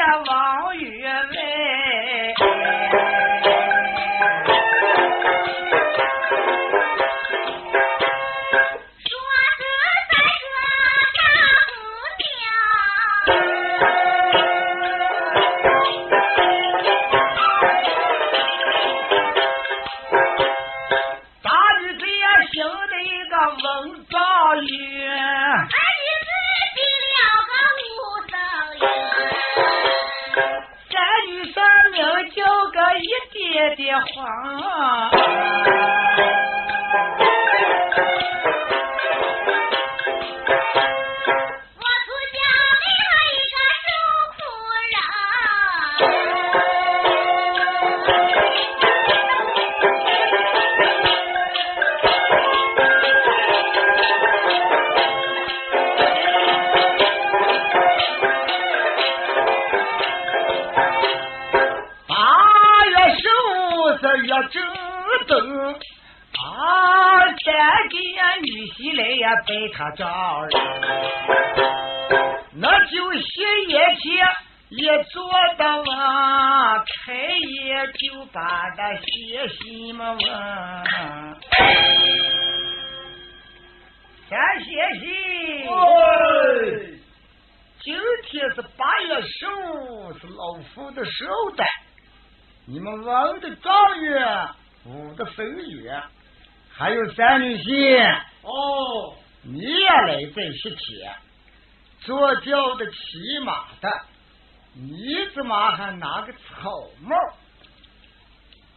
家庄有一个呀王啊。他找人，那就写夜去也做到啊，开业就把他写信嘛问，先写信。今天是八月十五，是老夫的寿诞，你们王的状元，武的分月，还有三女婿。哦。你也来这些天，坐轿的骑马的，你怎么还拿个草帽？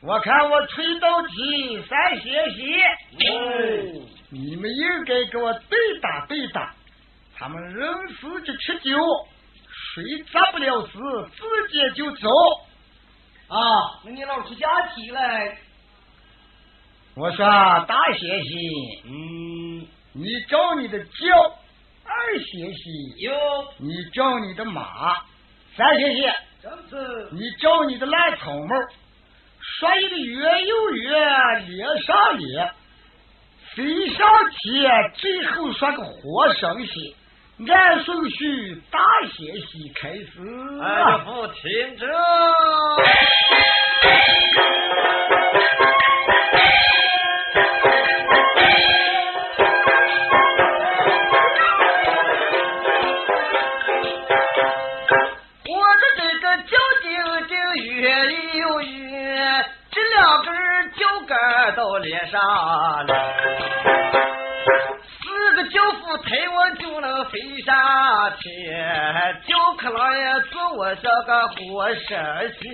我看我吹到起三歇息，你们应该给我对打对打。他们人死就吃酒，谁砸不了死，直接就走。啊，那你老出家提来。我说大学习，嗯。你找你的轿二歇息，有；你找你的马三歇息，正是；你找你的烂草帽，说一个月又月，列上列，飞上天，最后说个活生息。按顺序大歇息开始。哎，不听着。都我这个活神仙。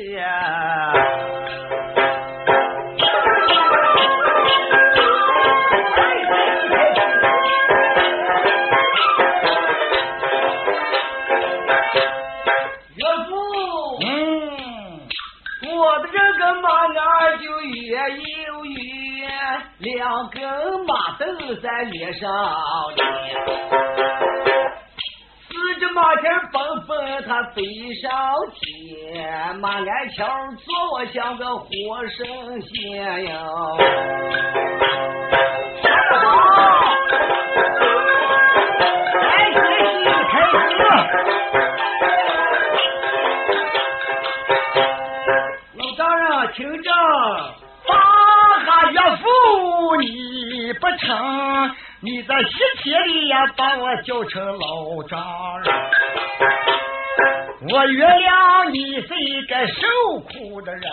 岳父，嗯，我的这个马儿就越一。两根马灯在脸上四只马蹄蹦蹦，它飞上天，马鞍桥坐我像个活神仙呀！开始，开始，老丈人，请讲。岳父，你不成，你在西天里呀，把我叫成老丈人。我原谅你是一个受苦的人，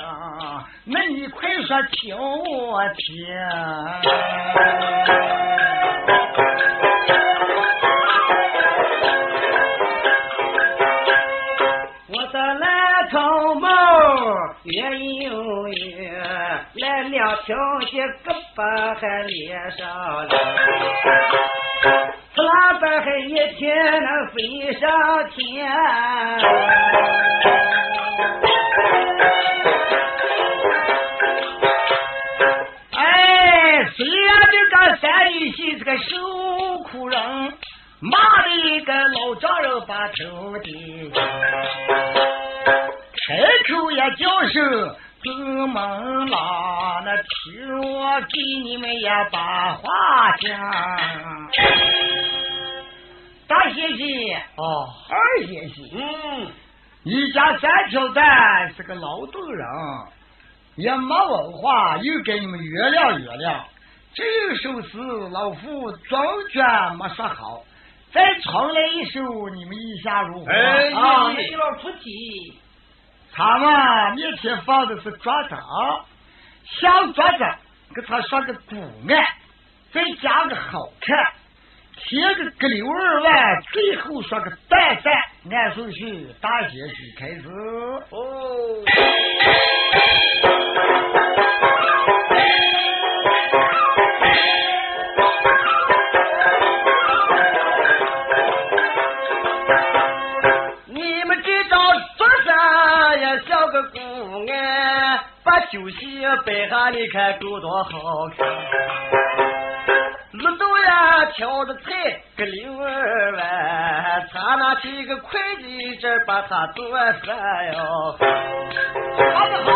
那你快说听我听。我的蓝草帽也有。来两条些胳膊还连上了，刺啦板还一天能飞上天。哎，虽然这个三女婿是个受苦人，骂的一个老丈人把头低，开口也叫声。怎么啦？那听我给你们也把话讲。大谢谢哦，二谢谢。嗯，一家三条蛋是个劳动人，也没文化，又给你们原谅原谅。这首诗老夫中卷没说好，再重来一首，你们意下如何？哎，啊，你老出题。他们面前放的是桌子，小桌子给他说个古案，再加个好看，贴个个溜儿碗，最后说个蛋蛋。按顺序，大结局开始。哦。酒席摆下，你看够多好看。绿豆呀，挑着菜，个溜儿碗，他拿起个筷子，这把它做饭哟。唱得好，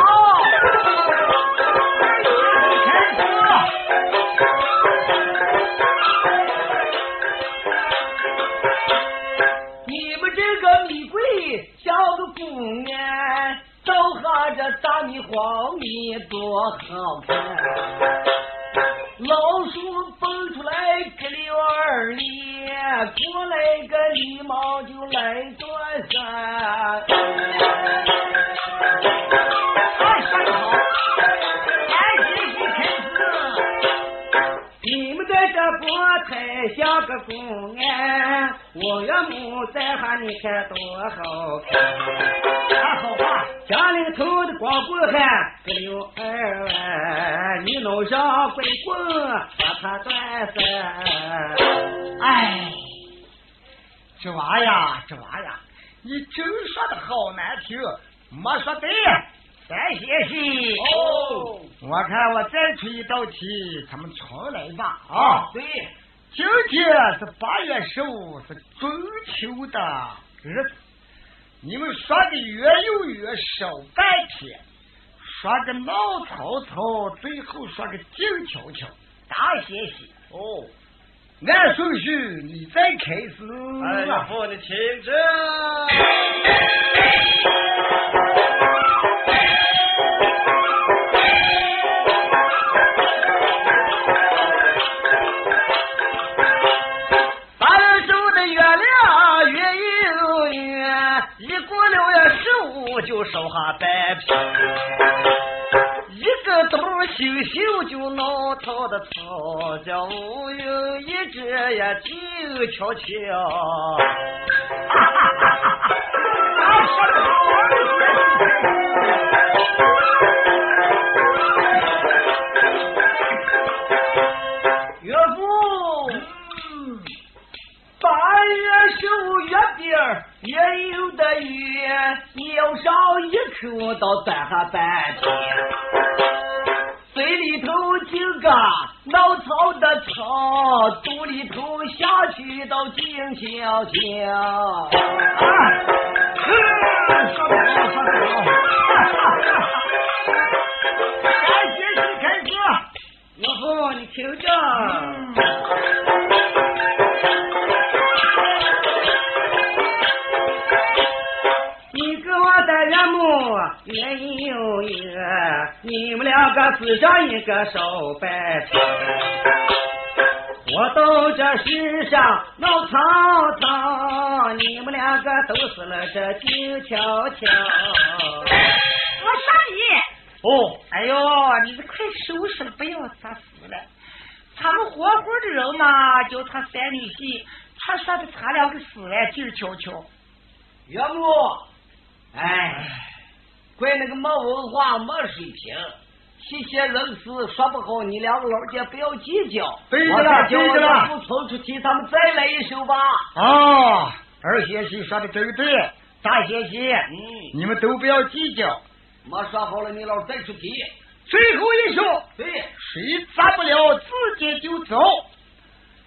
你们这个米贵像个姑娘，倒下这大米黄米多好看。老鼠蹦出来个溜儿里，过来个狸猫就来钻山。这锅台像个公安，我要母在哈，你看多好看。啊，好话，家里头的光棍汉，个溜二万，你弄上鬼棍把他断三。哎，这娃呀，这娃呀，你真说的好难听，没说对。再歇息。哦，我看我再出一道题，咱们重来吧啊！对，今天是八月十五，是中秋的日子。你们说的月有月，少半天；说个闹曹操，最后说个静悄悄。大写写。哦，按顺序，你再开始。哎呀，父你听着。头的草，叫无有一只呀静悄悄。岳父，八月十五月饼也有的月，你要上一口到端下半去到静悄悄。啊，嗯，说得好，说得好。再歇息开始。岳父，你听着。你跟我的岳母也有约，你们两个死上一个手白天。这世上闹曹操，你们两个都死了这静悄悄。我杀你，哦，哎呦，你这快收拾了，不要他死了。他们活活的人嘛，叫他三女婿，他说的他两个死了，静悄悄。岳母，哎，怪那个没文化没水平，这些人事说不好，你两个老姐不要计较。对的了对的了岳父冲出去，咱们再来一首吧。哦，二学习说的真对，大学习，嗯，你们都不要计较。没说好了，你老再出题。最后一首，对，谁砸不了自己就走。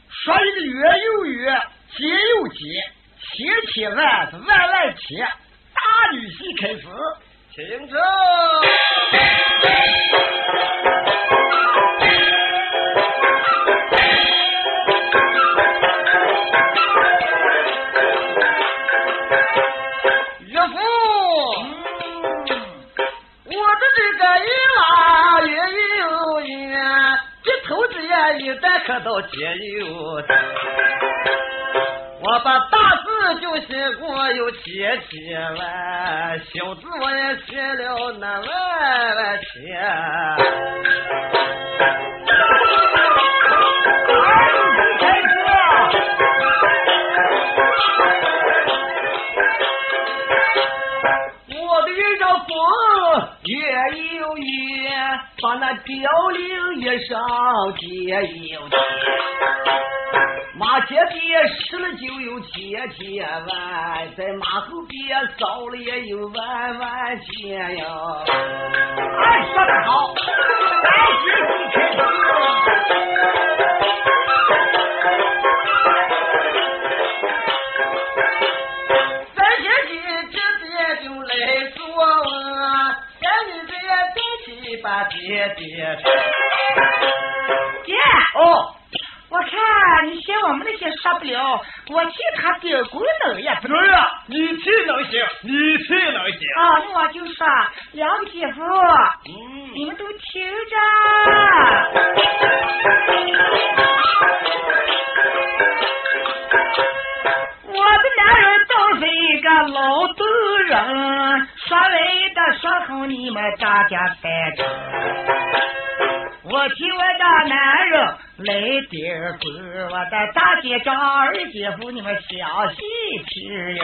说一个月有月，节有节，千千万是万万千。大女婿开始。听着。我把大字就写过有千千万，小字我也写了那万万千。把那凋零衣裳皆有钱。马前边十了就有千千万，在马后边少了也有万万千呀。哎，说得好，来接你爹爹，爹哦，我看你嫌我们那些杀不了，我替他丢工能呀不能呀，你替能行，你替能行。啊，那我就说两个姐夫，嗯，你们都听着。我的男人都是一个老豆人，说来的说好你们大家带着。我替我的男人来点儿我的大姐丈、二姐夫你们详细听哟。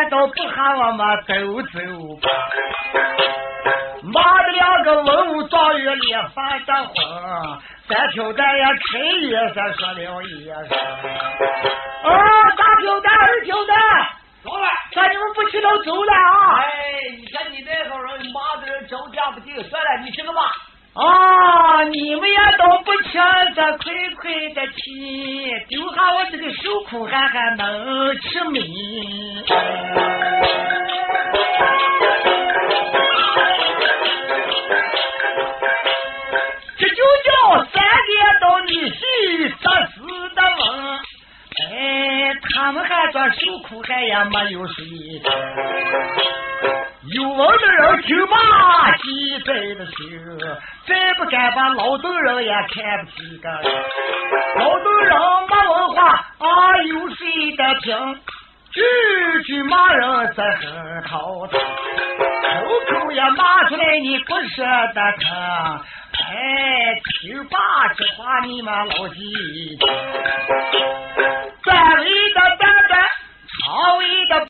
不吃也都不喊我们走走吧。妈的两个文武状元连发的婚，三条蛋也开眼三说了一声。哦，大条蛋，二条蛋，老板，那你们不去都走了啊？哎，你看你那号人，妈的人招架不定，算了，你吃个吧。啊！你们不抢这快快的去，丢下我这个受苦汉还能吃米。这就叫三点到你去杀死的翁。哎，他们还说受苦汉也没有睡。有文的人就骂现在的心，再不敢把劳动人也看不起个。劳动人没文化，啊，有谁的听？句句骂人在很头疼，口口也骂出来你不舍得疼。哎，听罢这话你们老记，站一个站的，朝一个